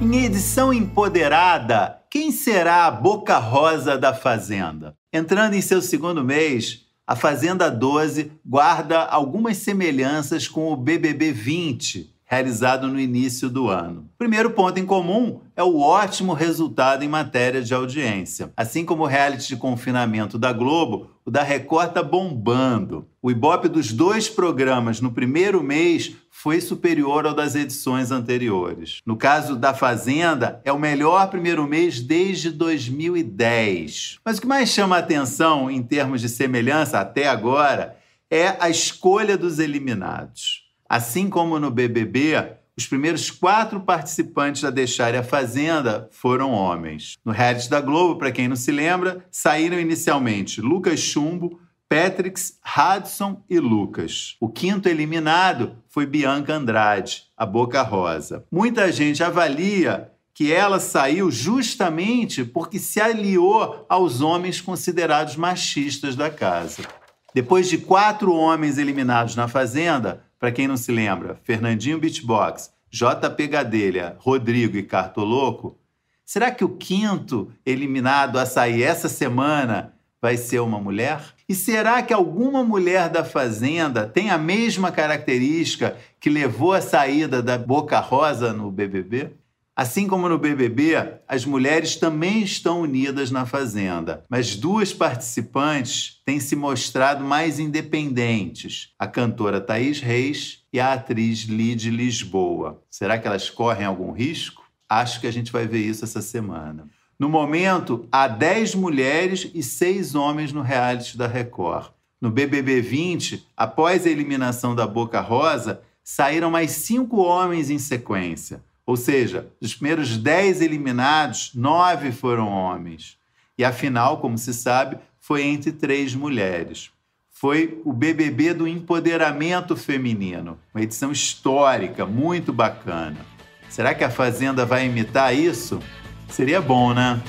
Em edição empoderada, quem será a Boca Rosa da Fazenda? Entrando em seu segundo mês, a Fazenda 12 guarda algumas semelhanças com o BBB 20, realizado no início do ano. Primeiro ponto em comum é o ótimo resultado em matéria de audiência. Assim como o reality de confinamento da Globo, o da Record está bombando. O ibope dos dois programas no primeiro mês foi superior ao das edições anteriores. No caso da Fazenda, é o melhor primeiro mês desde 2010. Mas o que mais chama a atenção em termos de semelhança até agora é a escolha dos eliminados. Assim como no BBB, os primeiros quatro participantes a deixarem a Fazenda foram homens. No reality da Globo, para quem não se lembra, saíram inicialmente Lucas Chumbo, Patrix, Hudson e Lucas. O quinto eliminado foi Bianca Andrade, a Boca Rosa. Muita gente avalia que ela saiu justamente porque se aliou aos homens considerados machistas da casa. Depois de quatro homens eliminados na Fazenda, para quem não se lembra, Fernandinho Beatbox, JP Gadelha, Rodrigo e Cartoloco, será que o quinto eliminado a sair essa semana vai ser uma mulher? E será que alguma mulher da Fazenda tem a mesma característica que levou à saída da Boca Rosa no BBB? Assim como no BBB, as mulheres também estão unidas na Fazenda, mas duas participantes têm se mostrado mais independentes: a cantora Thaís Reis e a atriz Lid Lisboa. Será que elas correm algum risco? Acho que a gente vai ver isso essa semana. No momento, há 10 mulheres e 6 homens no reality da Record. No BBB 20, após a eliminação da Boca Rosa, saíram mais cinco homens em sequência. Ou seja, dos primeiros dez eliminados, nove foram homens. E a final, como se sabe, foi entre três mulheres. Foi o BBB do empoderamento feminino, uma edição histórica, muito bacana. Será que a Fazenda vai imitar isso? Seria bom, né?